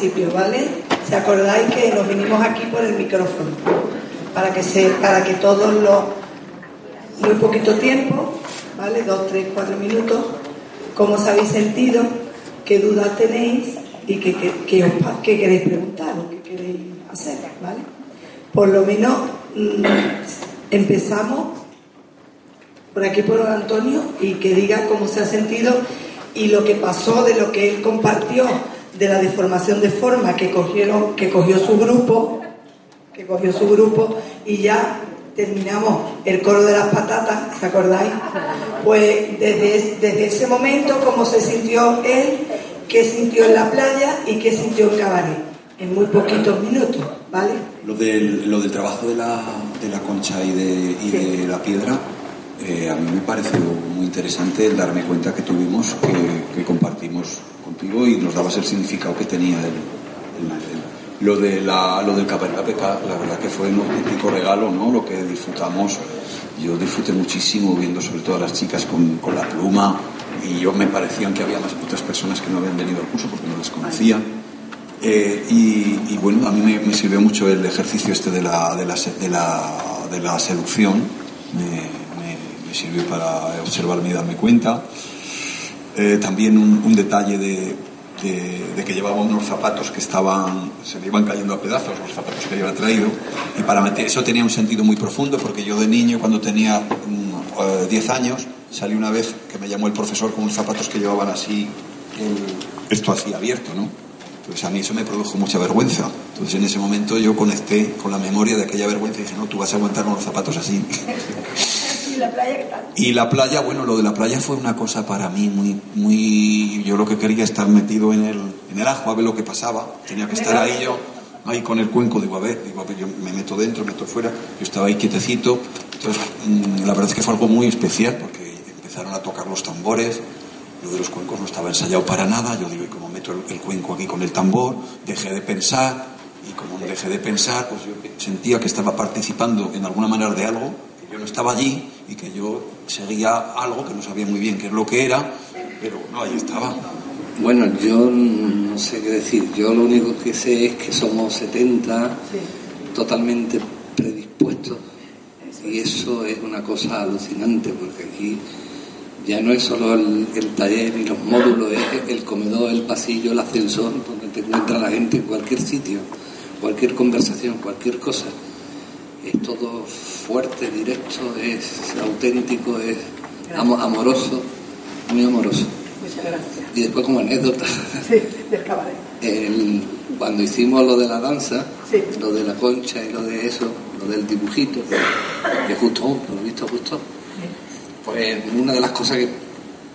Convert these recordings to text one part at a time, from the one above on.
Principio, ¿vale? ¿Se acordáis que nos vinimos aquí por el micrófono? Para que, se, para que todos los... Muy poquito tiempo, ¿vale? Dos, tres, cuatro minutos. ¿Cómo os habéis sentido? ¿Qué dudas tenéis? ¿Y qué, qué- qué queréis preguntar o qué queréis hacer, ¿vale? Por lo menos mm, empezamos por aquí por Antonio y que diga cómo se ha sentido y lo que pasó de lo que él compartió de la deformación de forma que cogieron que cogió su grupo que cogió su grupo y ya terminamos el coro de las patatas ¿se acordáis? pues desde, es- desde ese momento cómo se sintió él qué sintió en la playa y qué sintió en cabaret en muy poquitos minutos ¿vale? Lo del, lo del trabajo de la, de la concha y de, y de la piedra, eh, a mí me pareció muy interesante el darme cuenta que tuvimos, que, que compartimos y nos dabas el significado que tenía el, el- el- lo, de la, lo del Cabernet Peca, la verdad que fue un auténtico regalo, ¿no? Lo que disfrutamos. Yo disfruté muchísimo viendo sobre todo a las chicas con, con la pluma y yo me parecían que había más otras personas que no habían venido al curso porque no las conocía. Eh, y, y bueno, a mí me, me sirvió mucho el ejercicio este de la, de la, de la, de la seducción, me, me- me sirvió para observarme y darme cuenta. Eh, también un, detalle de, que llevaba unos zapatos que estaban, se le iban cayendo a pedazos, los zapatos que había traído, y para meter, eso tenía un sentido muy profundo porque yo de niño, cuando tenía mm, eh, 10 años, salí una vez que me llamó el profesor con unos zapatos que llevaban así, el- esto así abierto, ¿no? Pues a mí eso me produjo mucha vergüenza. Entonces en ese momento yo conecté con la memoria de aquella vergüenza y dije, no, tú vas a aguantar con los zapatos así. ¿Y la playa qué tal? Y la playa, bueno, lo de la playa fue una cosa para mí muy, muy, yo lo que quería estar metido en el, en el ajo a ver lo que pasaba. Tenía que estar ahí yo, ahí con el cuenco, digo, a ver, digo, a ver, yo me meto dentro, me meto fuera. Yo estaba ahí quietecito. Entonces, mm, la verdad es que fue algo muy especial porque empezaron a tocar los tambores. Lo de los cuencos no estaba ensayado para nada. Yo digo, y como meto el, el cuenco aquí con el tambor, dejé de pensar. Y como dejé de pensar, pues yo sentía que estaba participando en alguna manera de algo, yo no estaba allí y que yo seguía algo que no sabía muy bien qué es lo que era, pero no, ahí estaba. Bueno, yo no sé qué decir. Yo lo único que sé es que somos 70 totalmente predispuestos y eso es una cosa alucinante porque aquí ya no es solo el, el taller y los módulos, es el comedor, el pasillo, el ascensor, donde te encuentra la gente en cualquier sitio, cualquier conversación, cualquier cosa. Es todo fuerte, directo, es auténtico, es amo- amoroso, muy amoroso. Muchas gracias. Y después como anécdota, Sí, del cabaret. el- cuando hicimos lo de la danza, Sí. lo de la concha y lo de eso, lo del dibujito, que gustó, por lo visto gustó, pues una de las cosas que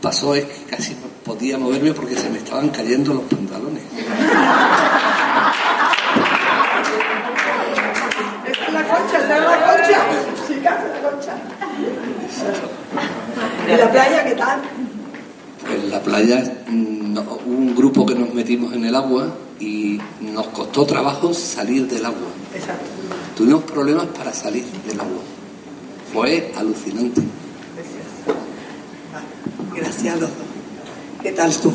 pasó es que casi no podía moverme porque se me estaban cayendo los pantalones. la concha, esta es la concha. Chicas, la concha. ¿Y la playa qué tal? Pues la playa, no- hubo un grupo que nos metimos en el agua y nos costó trabajo salir del agua. Exacto. Tuvimos problemas para salir del agua. Fue alucinante. Gracias a los dos. ¿Qué tal tú?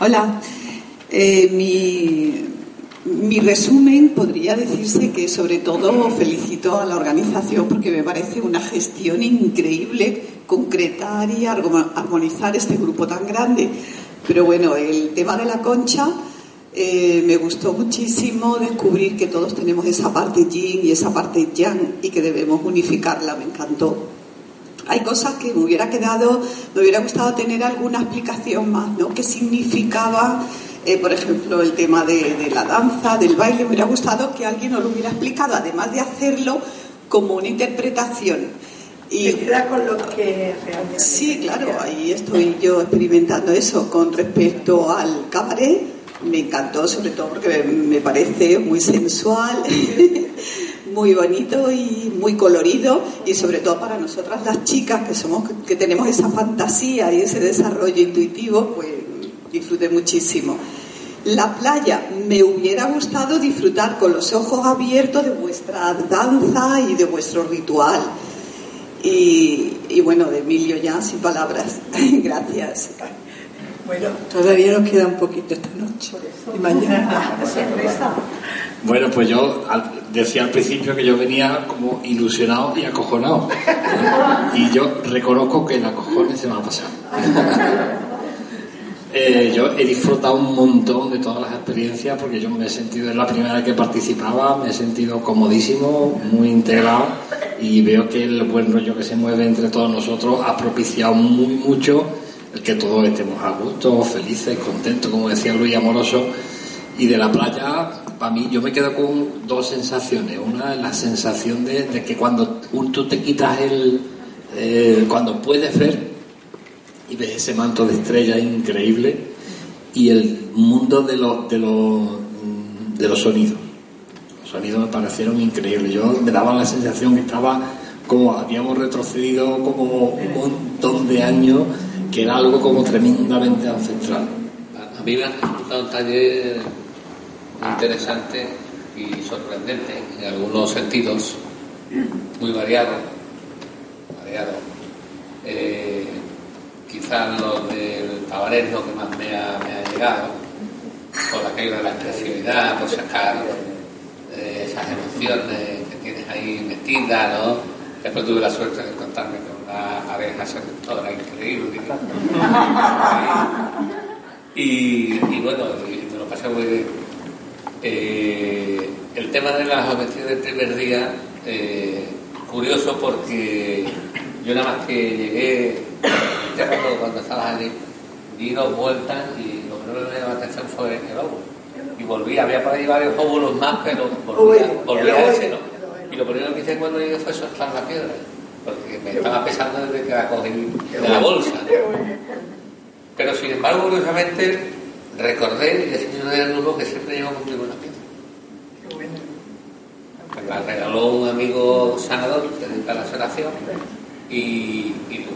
Hola. Eh, mi, mi resumen podría decirse que sobre todo felicito a la organización porque me parece una gestión increíble concretar y armonizar este grupo tan grande. Pero bueno, el tema de la concha eh, me gustó muchísimo descubrir que todos tenemos esa parte yin y esa parte yang y que debemos unificarla, me encantó. Hay cosas que me hubiera quedado, me hubiera gustado tener alguna explicación más, ¿no? ¿Qué significaba eh, por ejemplo, el tema de, la danza, del baile, me hubiera gustado que alguien nos lo hubiera explicado, además de hacerlo como una interpretación. Y con lo que realmente. Sí, claro, ahí estoy yo experimentando eso con respecto al cabaret. Me encantó, sobre todo porque me parece muy sensual, muy bonito y muy colorido. Y sobre todo para nosotras las chicas que somos, que tenemos esa fantasía y ese desarrollo intuitivo, pues disfruté muchísimo. La playa, me hubiera gustado disfrutar con los ojos abiertos de vuestra danza y de vuestro ritual. Y, bueno, de Emilio ya sin palabras. Gracias. Bueno, todavía nos queda un poquito esta noche. Y mañana. Bueno, pues yo decía al principio que yo venía como ilusionado y acojonado. Y yo reconozco que el acojone se me ha pasado. Eh, yo he disfrutado un montón de todas las experiencias porque yo me he sentido, es la primera vez que participaba, me he sentido comodísimo, muy integrado y veo que el buen rollo que se mueve entre todos nosotros ha propiciado muy mucho el que todos estemos a gusto, felices, contentos, como decía Luis Amoroso. Y de la playa, para mí, yo me quedo con dos sensaciones. Una es la sensación de, que cuando tú te quitas el. Eh, cuando puedes ver y ves ese manto de estrella increíble y el mundo de los, de los, de los sonidos. Los sonidos me parecieron increíbles. Yo me daba la sensación que estaba como habíamos retrocedido como un montón de años, que era algo como tremendamente ancestral. A mí me ha resultado un taller interesante y sorprendente en algunos sentidos, muy variado, variado. Eh, quizás lo del cabaret lo que más me ha, llegado, por aquello de la expresividad, por sacar eh, esas emociones que tienes ahí metidas, ¿no? Después tuve la suerte de encontrarme con una abeja seductora increíble. Y, y, bueno, me lo pasé muy bien. Eh, el tema de las objeciones del primer día, eh, curioso porque yo nada más que llegué ya cuando, cuando estabas allí, di dos vueltas y lo primero que me llamó la atención fue el óvulo. Y volví, había por ahí varios óvulos más, pero volví, a ese, ¿no? Y lo primero que hice cuando llegué fue soltar la piedra, porque me estaba pesando desde que la cogí de la bolsa. Pero sin embargo, curiosamente, recordé y ese de nuevo que siempre llevo conmigo una piedra. Me la regaló un amigo sanador que dedica a la sanación y, y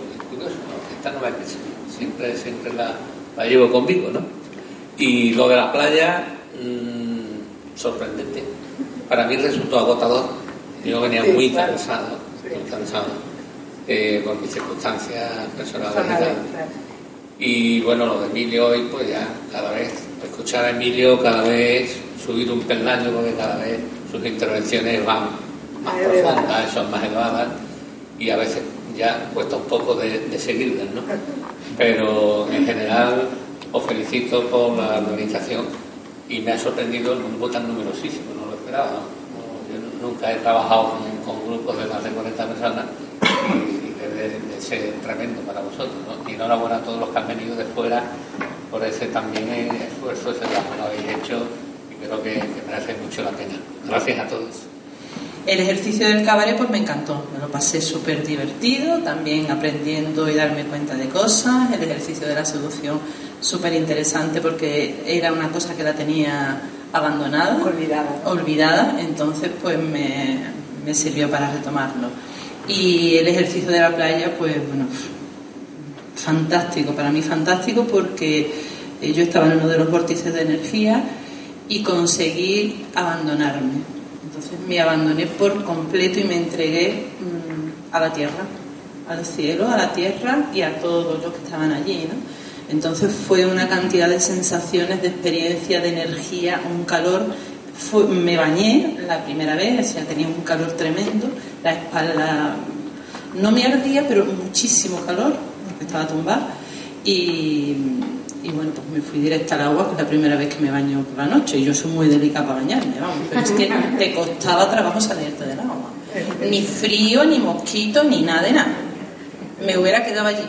esta no la siempre, siempre la, llevo conmigo, ¿no? Y lo de la playa, mmm, sorprendente. Para mí resultó agotador. Yo venía muy cansado, muy cansado, eh, por mis circunstancias personales y bueno, lo de Emilio hoy, pues ya cada vez, escuchar a Emilio cada vez subir un peldaño, porque cada vez sus intervenciones van más profundas, son más elevadas y a veces ya cuesta un poco de, de seguirlas, ¿no? Pero en general os felicito por la organización y me ha sorprendido el grupo tan numerosísimo, no lo esperaba. Yo nunca he trabajado con, grupos de más de 40 personas y, debe de ser tremendo para vosotros. ¿no? Y enhorabuena a todos los que han venido de fuera por ese también esfuerzo, ese trabajo que habéis hecho y creo que merece mucho la pena. Gracias a todos. El ejercicio del cabaret pues me encantó, me lo pasé súper divertido, también aprendiendo y darme cuenta de cosas, el ejercicio de la seducción súper interesante porque era una cosa que la tenía abandonada, olvidada, olvidada. Entonces pues me, me sirvió para retomarlo. Y el ejercicio de la playa pues bueno, fantástico, para mí fantástico porque eh, yo estaba en uno de los vórtices de energía y conseguí abandonarme entonces me abandoné por completo y me entregué mm, a la tierra, al cielo, a la tierra y a todos los que estaban allí. ¿no? Entonces fue una cantidad de sensaciones, de experiencia, de energía, un calor me bañé la primera vez, ya tenía un calor tremendo, la espalda no me ardía, pero muchísimo calor, porque estaba tumbada. Y, bueno, pues me fui directa al agua, que es la primera vez que me baño por la noche. Y yo soy muy delicada para bañarme, vamos, pero es que te costaba trabajo salirte del agua. Ni frío, ni mosquito, ni nada de nada. Me hubiera quedado allí,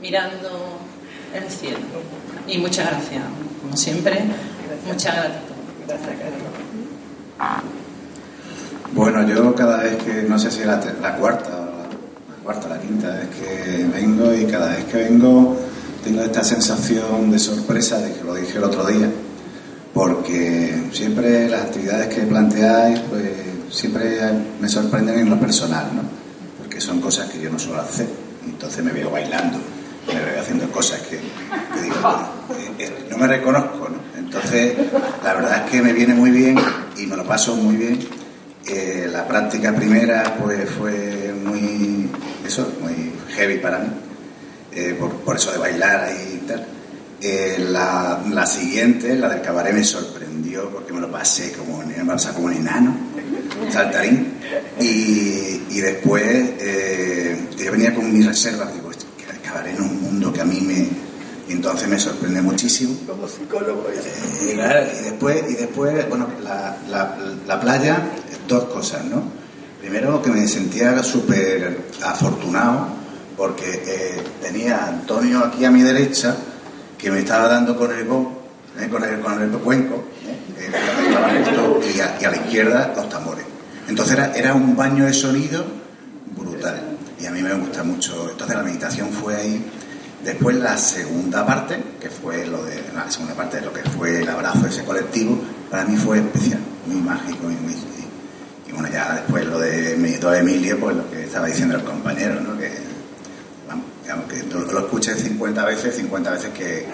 mirando el cielo. Y muchas gracias, como siempre, muchas gracias. Bueno, yo cada vez que, no sé si la, la cuarta la, cuarta, la quinta vez que vengo y cada vez que vengo tengo esta sensación de sorpresa, de que lo dije el otro día, porque siempre las actividades que planteáis, pues siempre me sorprenden en lo personal, ¿no? Porque son cosas que yo no suelo hacer, entonces me veo bailando, me veo haciendo cosas que, eh, eh, no me reconozco, ¿no? Entonces, la verdad es que me viene muy bien y me lo paso muy bien. Eh, la práctica primera pues fue muy, eso, muy heavy para mí, eh, por, eso de bailar ahí y tal. Eh, la, siguiente, la del cabaret, me sorprendió porque me lo pasé como, me como un enano, saltarín. Y, y después yo venía con mis reservas, digo, que el cabaret es un mundo que a mí me, y entonces me sorprende muchísimo. Como psicólogo. Y, y después, y después bueno, la, la, la, playa, dos cosas, ¿no? Primero que me sentía súper afortunado porque eh, tenía Antonio aquí a mi derecha que me estaba dando con el go, ¿eh? con, el, con el cuenco, ¿eh? y, a, la izquierda los tambores. Entonces era, era un baño de sonido brutal. Y a mí me gusta mucho. Entonces la meditación fue ahí Después la segunda parte, que fue lo de la segunda parte de lo que fue el abrazo de ese colectivo, para mí fue especial, muy mágico y muy y, bueno ya después lo de mi de Emilio, pues lo que estaba diciendo el compañero, ¿no? que vamos, digamos que lo, escuché 50 veces, 50 veces que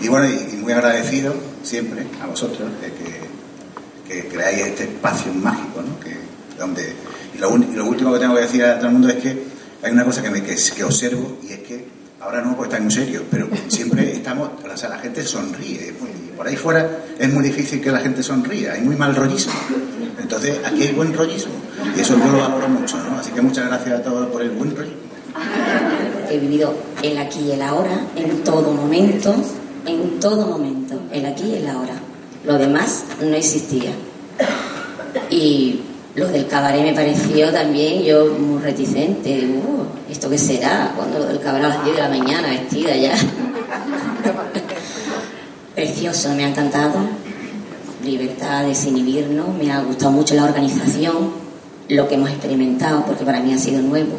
y bueno y, muy agradecido siempre a vosotros de que, que creáis este espacio mágico, ¿no? que donde y lo, lo, último que tengo que decir a todo el mundo es que hay una cosa que, me, que, que observo y es que Ahora no, porque está muy serio, pero siempre estamos, o sea, la gente sonríe. por ahí fuera es muy difícil que la gente sonría, hay muy mal rollismo. Entonces, aquí hay buen rollismo. Y eso yo lo valoro mucho, ¿no? Así que muchas gracias a todos por el buen rollismo. He vivido el aquí y el ahora, en todo momento, en todo momento, el aquí y el ahora. Lo demás no existía. Y lo del cabaret me pareció también yo muy reticente. Uh, ¿Esto qué será? Cuando lo del cabaret a las 10 de la mañana, vestida ya. Precioso, me ha encantado. Libertad, desinhibirnos. Me ha gustado mucho la organización, lo que hemos experimentado, porque para mí ha sido nuevo.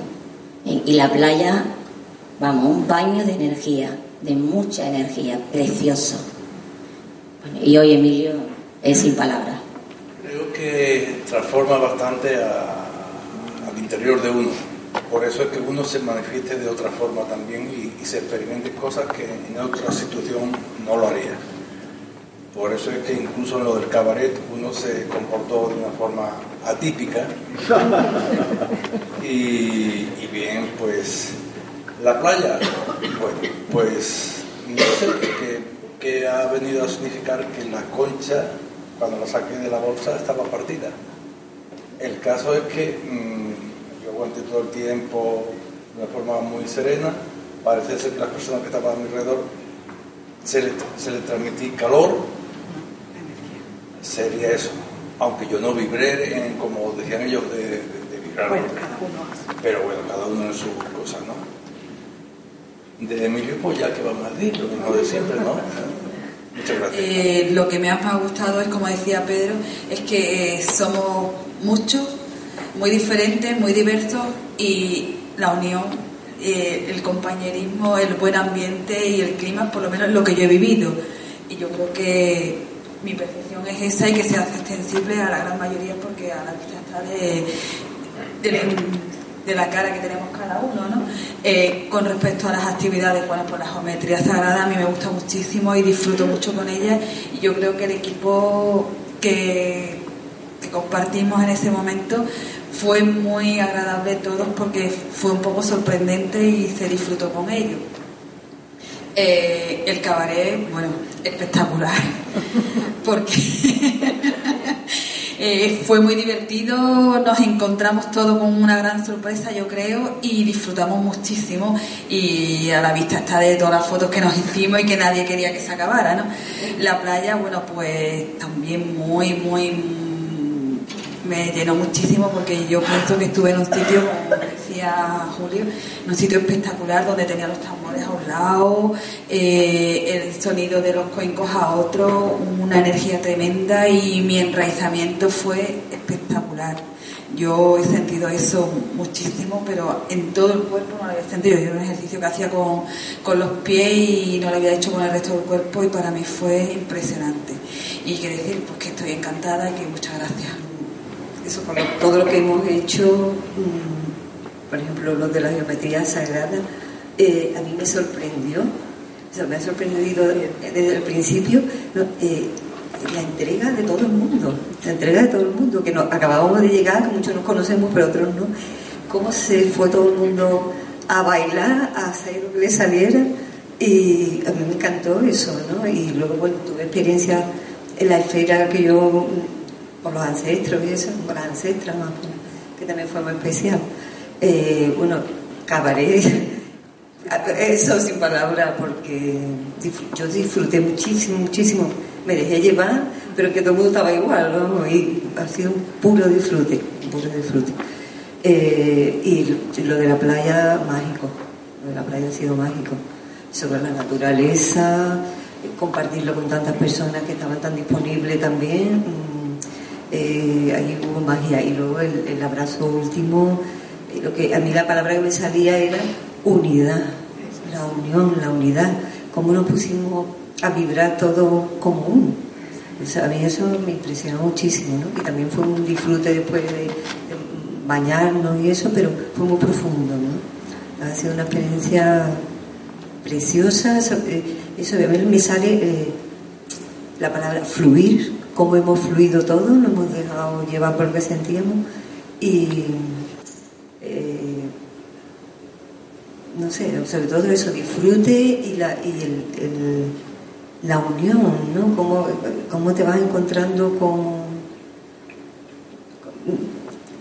Y la playa, vamos, un baño de energía, de mucha energía, precioso. y hoy Emilio es sin palabras que transforma bastante al interior de uno. Por eso es que uno se manifieste de otra forma también y, se experimente cosas que en otra situación no lo haría. Por eso es que incluso en lo del cabaret uno se comportó de una forma atípica. y, bien, pues la playa, bueno, pues no sé qué ha venido a significar que la concha cuando la saqué de la bolsa estaba partida. El caso es que mm, yo aguanté todo el tiempo de una forma muy serena, parece ser que las personas que estaban a mi alrededor se le, se le transmití calor, sería eso, aunque yo no vibré en, como decían ellos, de, vibrar. Pero bueno, cada uno en su cosa, ¿no? De Emilio, pues ya que vamos a decir, lo mismo de siempre, ¿no? Eh, lo que me ha gustado es, como decía Pedro, es que eh, somos muchos, muy diferentes, muy diversos y la unión, eh, el compañerismo, el buen ambiente y el clima, por lo menos lo que yo he vivido. Y yo creo que mi percepción es esa y que se hace extensible a la gran mayoría porque a la vista está de, de de la cara que tenemos cada uno, ¿no? Eh, con respecto a las actividades, bueno, pues la geometría sagrada a mí me gusta muchísimo y disfruto mucho con ella y yo creo que el equipo que, compartimos en ese momento fue muy agradable todos porque fue un poco sorprendente y se disfrutó con ello. Eh, el cabaret, bueno, espectacular, porque Eh, fue muy divertido, nos encontramos todos con una gran sorpresa, yo creo, y disfrutamos muchísimo. Y a la vista está de todas las fotos que nos hicimos y que nadie quería que se acabara, ¿no? La playa, bueno, pues también muy, muy me llenó muchísimo porque yo pienso que estuve en un sitio, como decía Julio, en un sitio espectacular donde tenía los tambores a un lado, eh, el sonido de los cuencos a otro, una energía tremenda y mi enraizamiento fue espectacular. Yo he sentido eso muchísimo, pero en todo el cuerpo no lo había sentido. Yo era un ejercicio que hacía con, con los pies y no lo había hecho con el resto del cuerpo y para mí fue impresionante. Y quiero decir pues, que estoy encantada y que muchas gracias eso con todo lo que hemos hecho, mm, por ejemplo, lo de la geometría sagrada, eh, a mí me sorprendió, me ha sorprendido desde el principio eh, la entrega de todo el mundo, la entrega de todo el mundo, que nos, acabábamos de llegar, que muchos nos conocemos, pero otros no, cómo se fue todo el mundo a bailar, a hacer lo que le saliera, y a mí me encantó eso, ¿no? Y luego, bueno, tuve experiencia en la esfera que yo por los ancestros y eso, por las ancestras más, que también fue muy especial. Eh, bueno, cabaret, eso sin palabras, porque yo disfruté muchísimo, muchísimo. Me dejé llevar, pero que todo el mundo estaba igual, ¿no? Y ha sido un puro disfrute, un puro disfrute. Eh, y lo de la playa, mágico. Lo de la playa ha sido mágico. Sobre la naturaleza, compartirlo con tantas personas que estaban tan disponibles también eh, ahí hubo magia. Y luego el, abrazo último, eh, lo que a mí la palabra que me salía era unidad, la unión, la unidad, cómo nos pusimos a vibrar todo común. a mí eso me impresionó muchísimo, ¿no? Y también fue un disfrute después de, bañarnos y eso, pero fue muy profundo, ¿no? Ha sido una experiencia preciosa. Eso, eh, a mí me sale la palabra fluir, cómo hemos fluido todo, nos hemos dejado llevar por lo que sentíamos y eh, no sé, sobre todo eso, disfrute y la, y el, la unión, ¿no? Cómo, cómo, te vas encontrando con,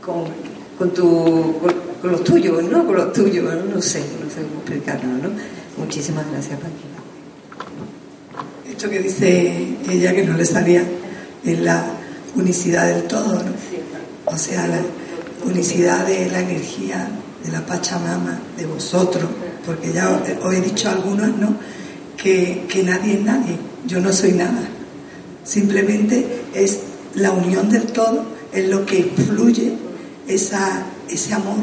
con, con, tu, con, los tuyos, ¿no? Con los tuyos, ¿no? Sé, no sé cómo explicarlo, ¿no? Muchísimas gracias, Paqui. Esto que dice ella que no le salía en la unicidad del todo, o sea, la unicidad de la energía de la Pachamama, de vosotros, porque ya os he dicho a algunos, ¿no? Que, nadie es nadie, yo no soy nada, simplemente es la unión del todo, es lo que fluye esa, ese amor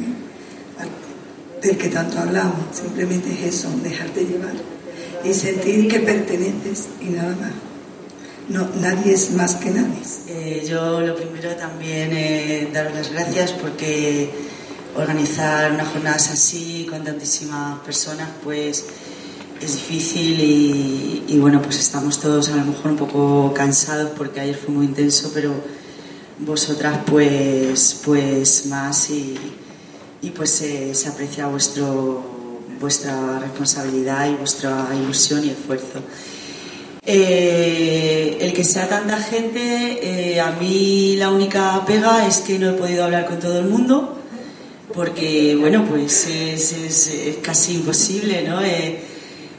¿eh? del que tanto hablamos, simplemente es eso, dejarte llevar y sentir que perteneces y nada más no, nadie es más que nadie. Eh, yo lo primero también eh, dar las gracias porque organizar unas jornadas así con tantísimas personas pues es difícil y, bueno pues estamos todos a lo mejor un poco cansados porque ayer fue muy intenso pero vosotras pues pues más y, pues se aprecia vuestro vuestra responsabilidad y vuestra ilusión y esfuerzo. Eh, el que sea tanta gente, eh, a mí la única pega es que no he podido hablar con todo el mundo, porque, bueno, pues es, casi imposible, ¿no? Eh,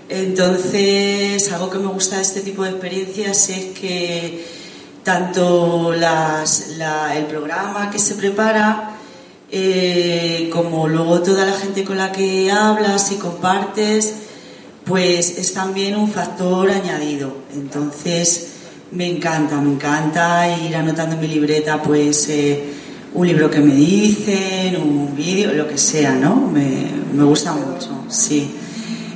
entonces, algo que me gusta de este tipo de experiencias es que tanto el programa que se prepara, como luego toda la gente con la que hablas y compartes, pues es también un factor añadido. Entonces, me encanta, me encanta ir anotando en mi libreta, pues, eh, un libro que me dicen, un vídeo, lo que sea, ¿no? Me, gusta mucho, sí.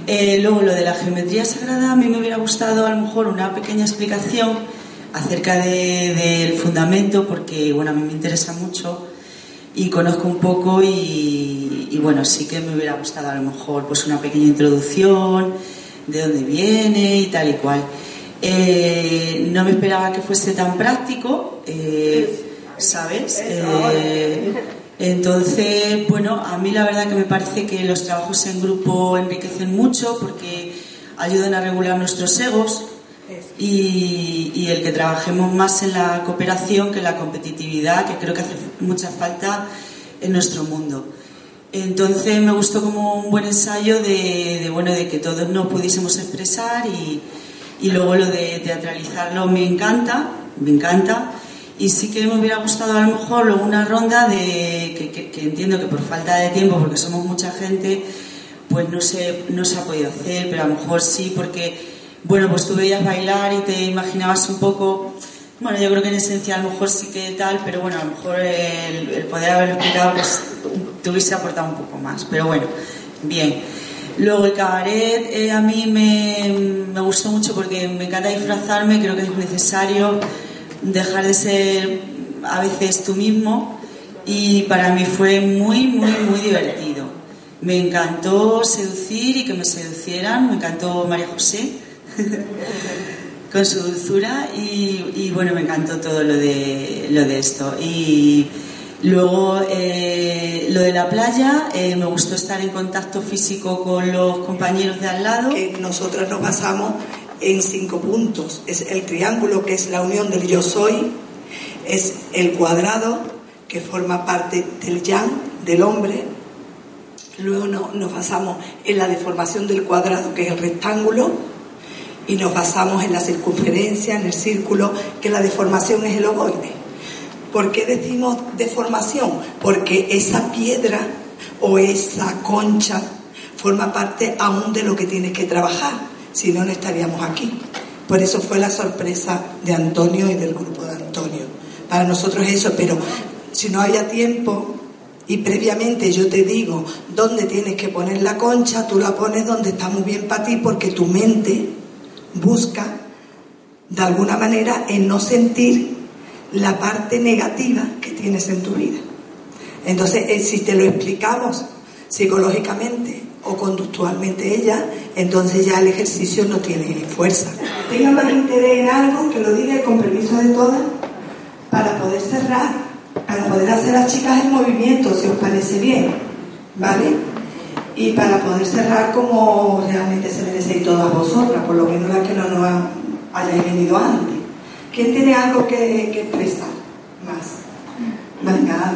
Eh, luego, lo de la geometría sagrada, a mí me hubiera gustado a lo mejor una pequeña explicación acerca del fundamento, porque, bueno, a mí me interesa mucho y conozco un poco y, bueno, sí que me hubiera gustado a lo mejor pues una pequeña introducción de dónde viene y tal y cual. Eh, no me esperaba que fuese tan práctico, eh, ¿sabes? Eh, entonces, bueno, a mí la verdad que me parece que los trabajos en grupo enriquecen mucho porque ayudan a regular nuestros egos y, y el que trabajemos más en la cooperación que en la competitividad, que creo que hace mucha falta en nuestro mundo. Entonces me gustó como un buen ensayo de, bueno de que todos nos pudiésemos expresar y, y, luego lo de teatralizarlo me encanta, me encanta. Y sí que me hubiera gustado a lo mejor una ronda de que, que, entiendo que por falta de tiempo, porque somos mucha gente, pues no se, no se ha podido hacer, pero a lo mejor sí porque, bueno, pues tú veías bailar y te imaginabas un poco bueno, yo creo que en esencia a lo mejor sí que tal, pero bueno, a lo mejor el, poder haber explicado pues te hubiese aportado un poco más. Pero bueno, bien. Luego el cabaret eh, a mí me, me, gustó mucho porque me encanta disfrazarme, creo que es necesario dejar de ser a veces tú mismo y para mí fue muy, muy, muy divertido. Me encantó seducir y que me seducieran, me encantó María José. con su dulzura y, bueno, me encantó todo lo de, lo de esto. Y luego eh, lo de la playa, eh, me gustó estar en contacto físico con los compañeros de al lado. Que nosotros nos basamos en cinco puntos. Es el triángulo, que es la unión del yo soy, es el cuadrado, que forma parte del yang, del hombre. Luego nos basamos en la deformación del cuadrado, que es el rectángulo y nos basamos en la circunferencia, en el círculo, que la deformación es el ovoide. ¿Por qué decimos deformación? Porque esa piedra o esa concha forma parte aún de lo que tienes que trabajar, si no, no estaríamos aquí. Por eso fue la sorpresa de Antonio y del grupo de Antonio. Para nosotros eso, pero si no había tiempo y previamente yo te digo dónde tienes que poner la concha, tú la pones donde está muy bien para ti porque tu mente busca de alguna manera en no sentir la parte negativa que tienes en tu vida. Entonces, eh, si te lo explicamos psicológicamente o conductualmente ella, entonces ya el ejercicio no tiene fuerza. Tenga más interés en algo, que lo diga con permiso de todas, para poder cerrar, para poder hacer las chicas en movimiento, si os parece bien, ¿vale? Y para poder cerrar como realmente se merecéis todas vosotras, por lo menos las que no nos hayáis venido antes. ¿Quién tiene algo que, que expresar más? Venga,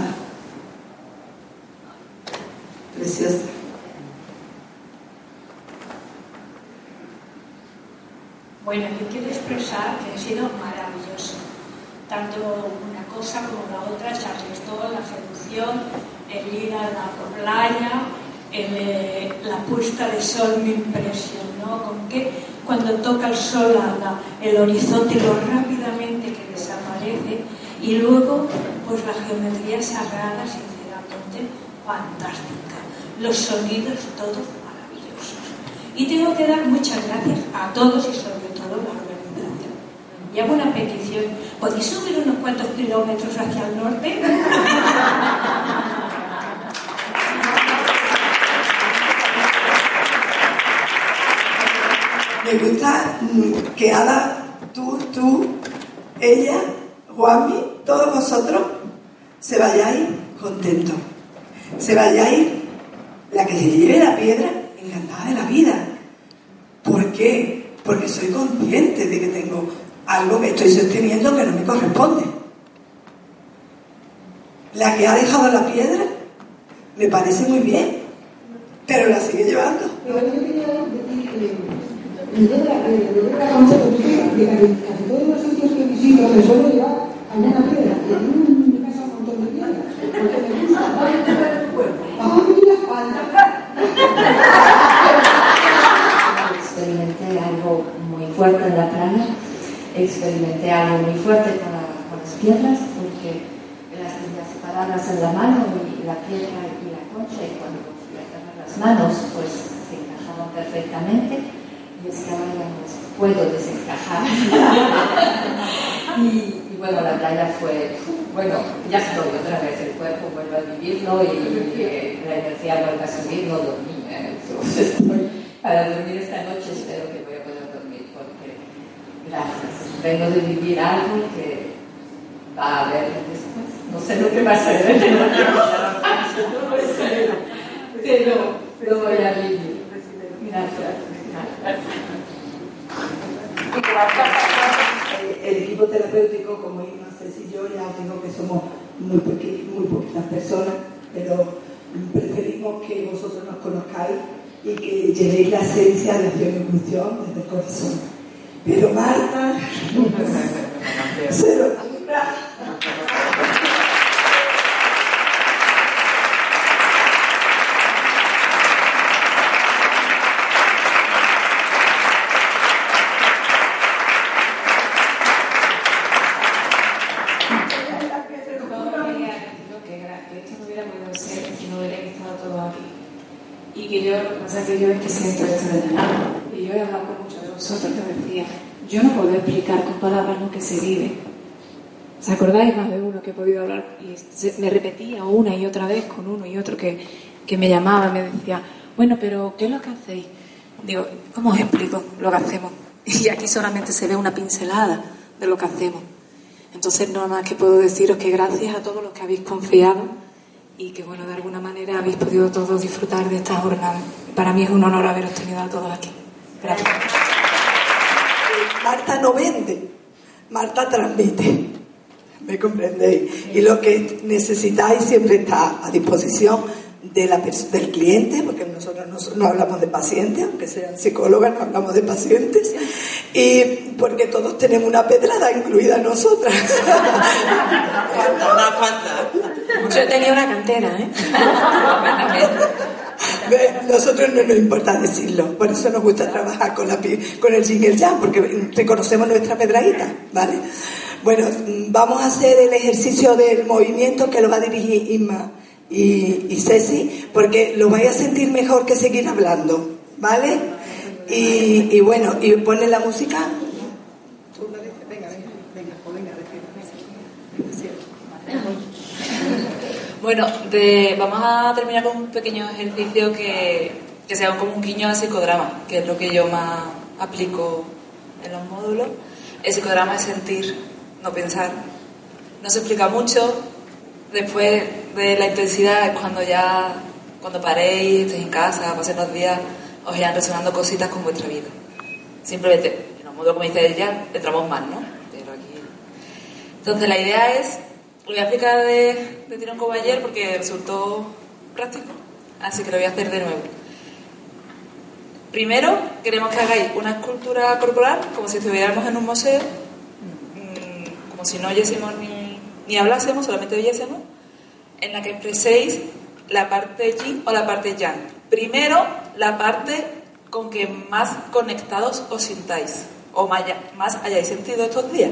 Preciosa. Bueno, yo quiero expresar que ha sido maravilloso. Tanto una cosa como la otra, Charles la seducción, el ir a la playa, la puesta de sol me impresionó, con que cuando toca el sol el horizonte lo rápidamente que desaparece y luego pues la geometría sagrada sinceramente fantástica, los sonidos todos maravillosos. Y tengo que dar muchas gracias a todos y sobre todo a la organización. Y hago una petición, ¿podéis subir unos cuantos kilómetros hacia el norte? gusta que Ada, tú, tú, ella, Juanmi, todos vosotros se vayáis contentos. Se vayáis, la que se lleve la piedra, encantada de la vida. ¿Por qué? Porque soy consciente de que tengo algo que estoy sosteniendo que no me corresponde. La que ha dejado la piedra me parece muy bien, pero la sigue llevando y toda la, de la concha de que casi todos los sitios que visito me suelo llevar alguna piedra. Y aquí en mi un montón de piedras. Porque me gusta. Bajando la espalda. Experimenté algo muy fuerte en la playa. Experimenté algo muy fuerte con, la, con las piedras porque las tenía separadas en la mano y la piedra y la concha y cuando fui a las manos pues se encajaban perfectamente y es que ahora ya no puedo desencajar. y, bueno, la playa fue, bueno, ya estoy otra vez, el cuerpo vuelve a vivirlo y, la energía vuelve a subir, no dormí. ¿eh? para dormir esta noche espero que voy a poder dormir porque, gracias, vengo de vivir algo que va a haber después. No sé lo que va a ser, pero lo voy a vivir. You. el equipo terapéutico, como Ceci y yo, ya digo que somos muy, muy poquitas personas, pero preferimos que vosotros nos conozcáis y que llevéis la esencia de acción y inclusión desde el corazón. Pero Marta, se lo y que yo, o sea, que yo es que siento esto de nada. Y yo he hablado con muchos de vosotros que me decían, yo no puedo explicar con palabras lo que se vive. ¿Os acordáis más de uno que he podido hablar? Y me repetía una y otra vez con uno y otro que, que me llamaba, me decía, bueno, pero ¿qué es lo que hacéis? Digo, ¿cómo os explico lo que hacemos? Y aquí solamente se ve una pincelada de lo que hacemos. Entonces, nada más que puedo deciros que gracias a todos los que habéis confiado y que, bueno, de alguna manera habéis podido todos disfrutar de esta jornada. Para mí es un honor haberos tenido a todos aquí. Gracias. Marta no vende, Marta transmite. ¿Me comprendéis? Y lo que necesitáis siempre está a disposición de la del cliente, porque nosotros no, hablamos de pacientes, aunque sean psicólogas, no hablamos de pacientes, y porque todos tenemos una pedrada, incluida nosotras. falta, falta. Yo tenía una cantera, ¿eh? Nosotros no nos importa decirlo, por eso nos gusta trabajar con, la, con el jingle porque reconocemos nuestra pedradita, ¿vale? Bueno, vamos a hacer el ejercicio del movimiento que lo va a dirigir Inma y, y Ceci, porque lo vais a sentir mejor que seguir hablando, ¿vale? Y, y bueno, y pone la música. Bueno, de, vamos a terminar con un pequeño ejercicio que, que sea como un guiño al psicodrama, que es lo que yo más aplico en los módulos. El psicodrama es sentir, no pensar. No se explica mucho. Después de la intensidad es cuando ya, cuando paréis, estéis en casa, paséis los días, os irán resonando cositas con vuestra vida. Simplemente, en los módulos, como dice ella, entramos más, ¿no? Pero aquí... Entonces la idea es lo voy a explicar de, de tirón como ayer porque resultó práctico, así que lo voy a hacer de nuevo. Primero, queremos que hagáis una escultura corporal, como si estuviéramos en un museo, mm, como si no oyésemos ni, ni hablásemos, solamente oyésemos, en la que expreséis la parte yin o la parte yang. Primero, la parte con que más conectados os sintáis o más hayáis sentido estos días.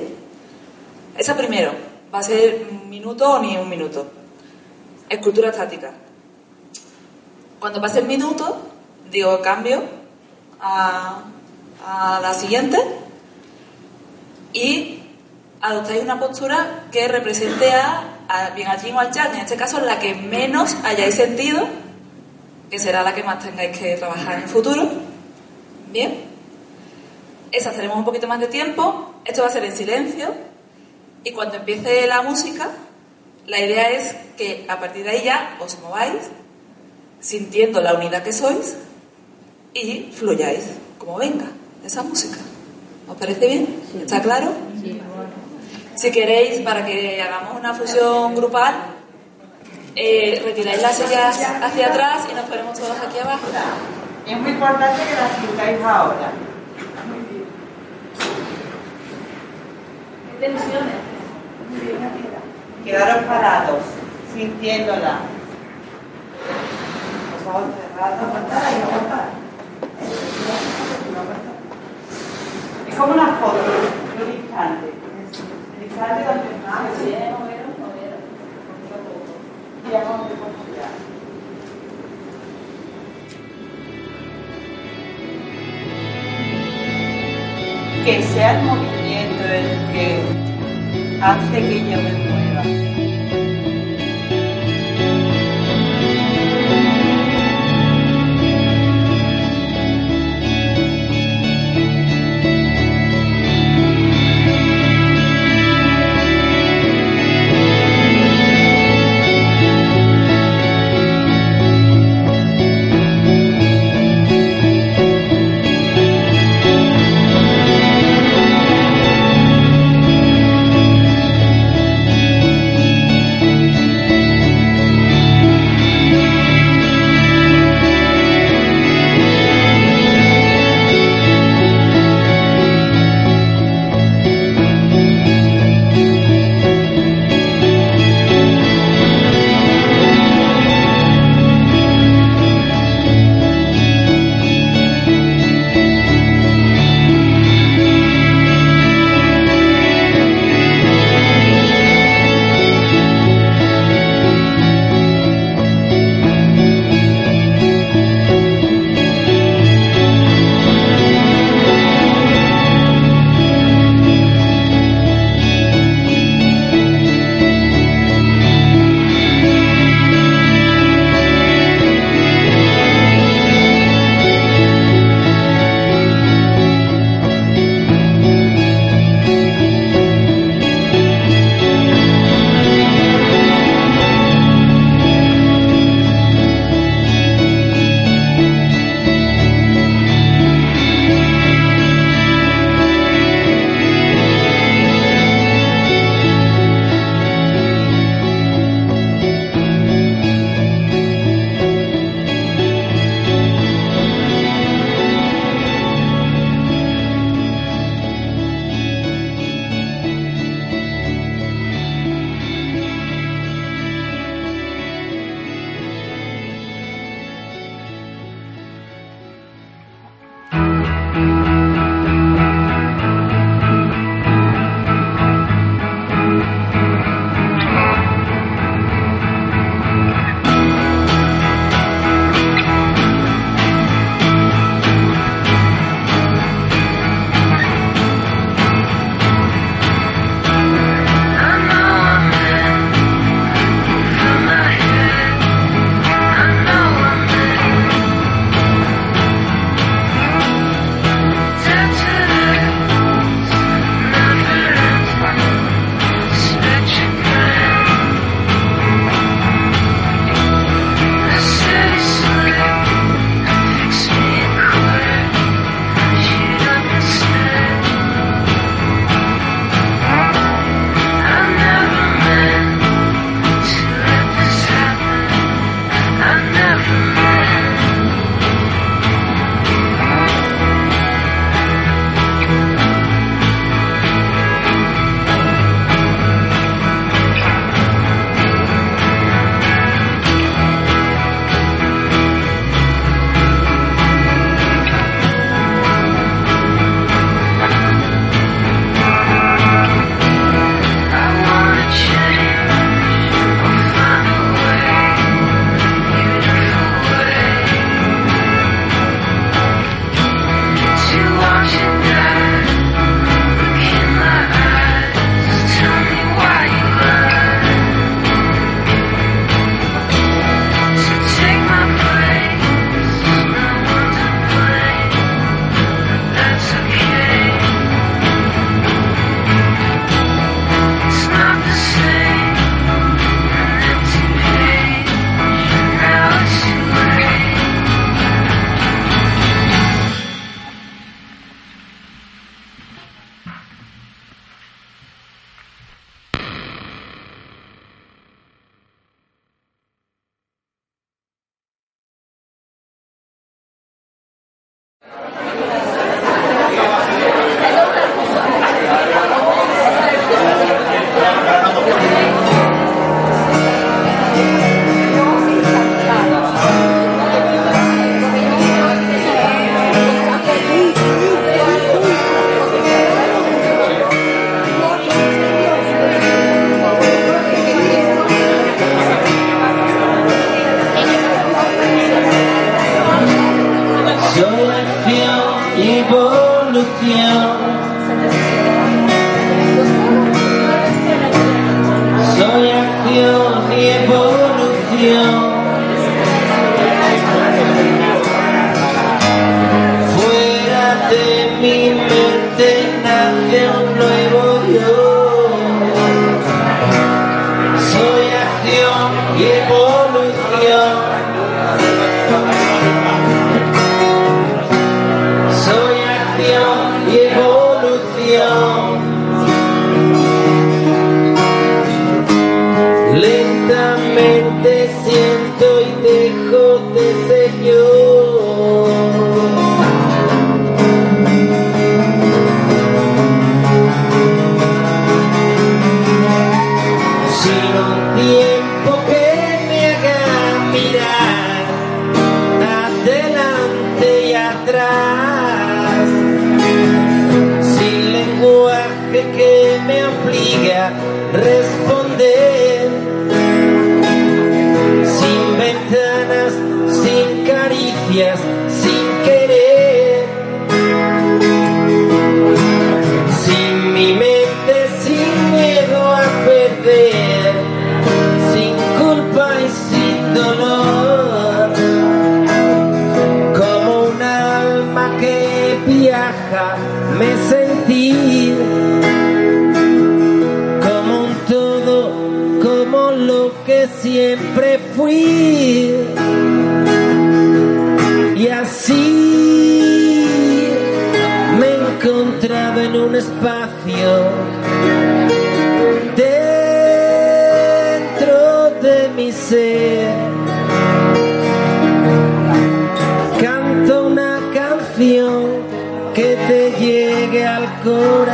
Esa primero va a ser un minuto o ni un minuto. Escultura estática. Cuando pase el minuto, digo cambio a, la siguiente y adoptáis una postura que represente a, bien al yin o al yang, en este caso la que menos hayáis sentido, que será la que más tengáis que trabajar en el futuro. Bien. Esa tenemos un poquito más de tiempo. Esto va a ser en silencio y cuando empiece la música, la idea es que a partir de ahí ya os mováis, sintiendo la unidad que sois y fluyáis como venga esa música. ¿Os parece bien? ¿Está claro? Si queréis, para que hagamos una fusión grupal, eh, retiráis las sillas hacia atrás y nos ponemos todos aquí abajo. Es muy importante que las sintáis ahora. Tensiones? Quedaron parados, sintiéndola. Los ojos cerrados, aguantar y aguantar. Es como una foto, un instante. El instante donde más. Y vamos de confiar. que sea el movimiento el que hace que yo me mueva. Canto una canción que te llegue al corazón.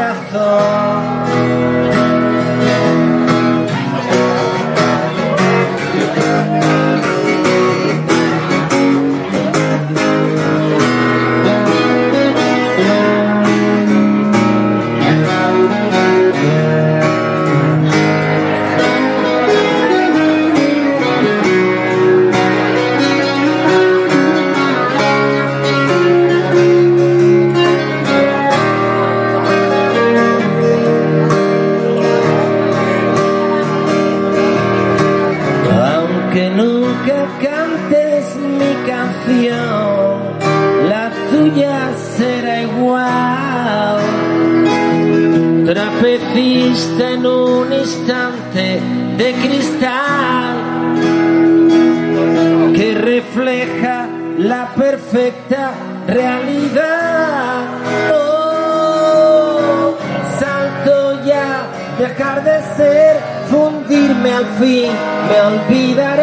de cristal que refleja la perfecta realidad. Oh, salto ya, dejar de ser, fundirme al fin, me olvidaré.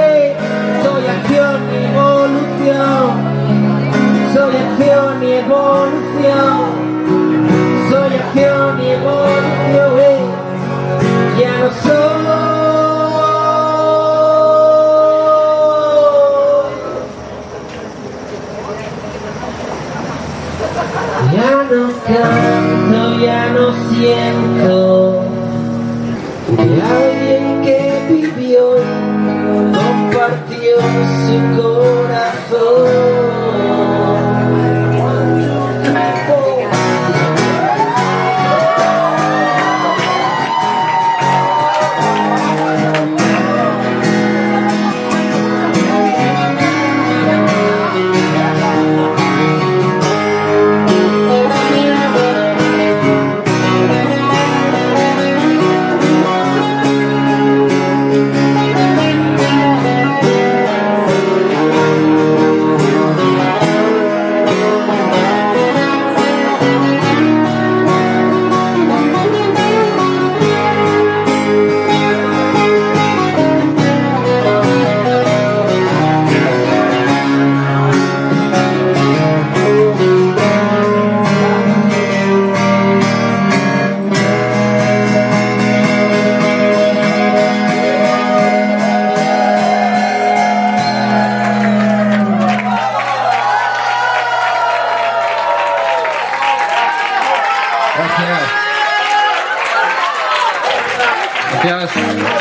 Gracias. Gracias.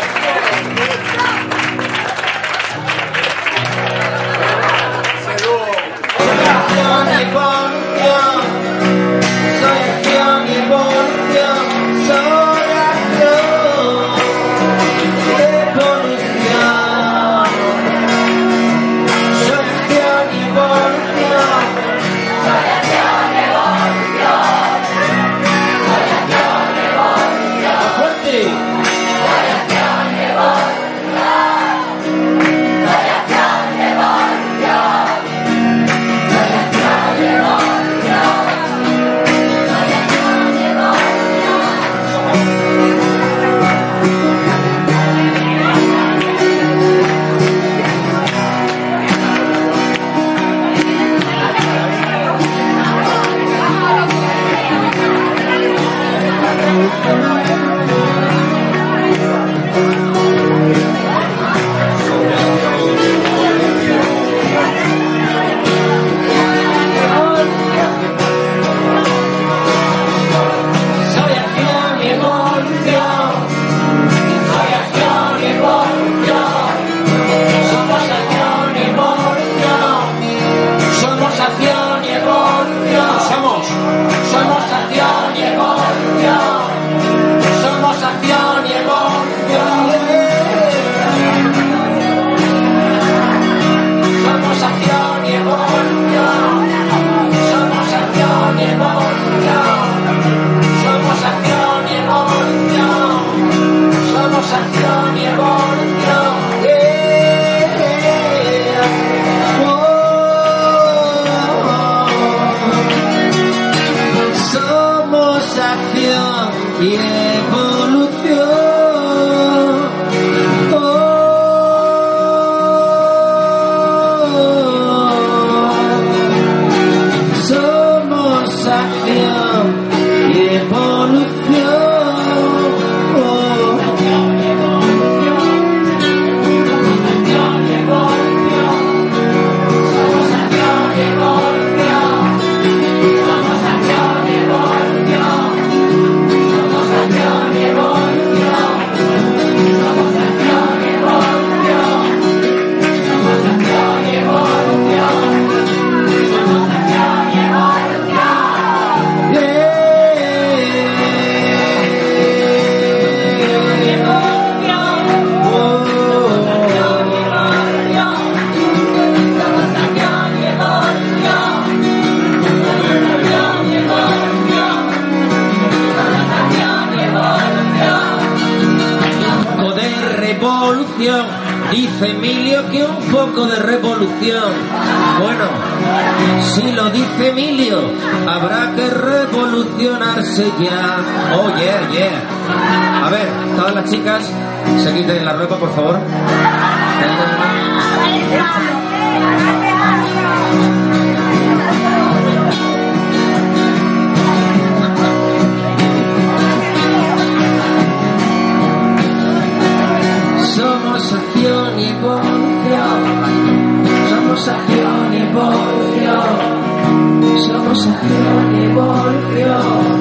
De revolución. Bueno, si lo dice Emilio, habrá que revolucionarse ya. Oh, yeah, yeah. A ver, todas las chicas, se quiten la ropa, por favor. Acción evolución.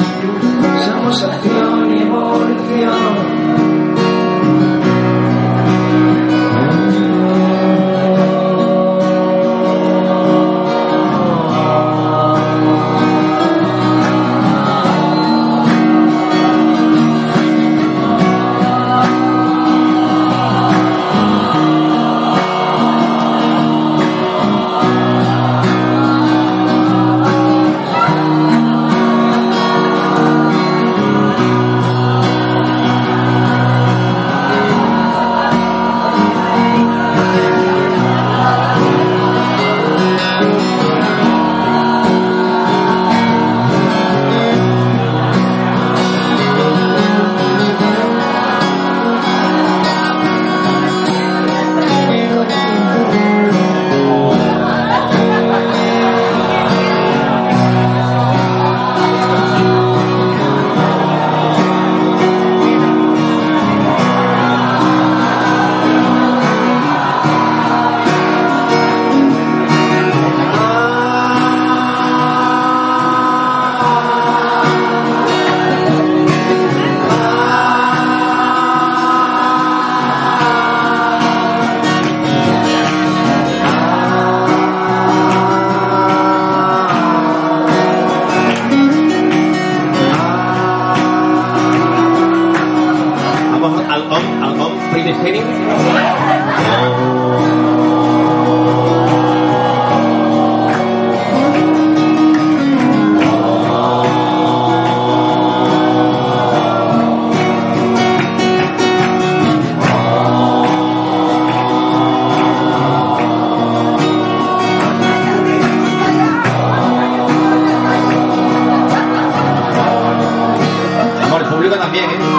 Somos acción también, ¿eh?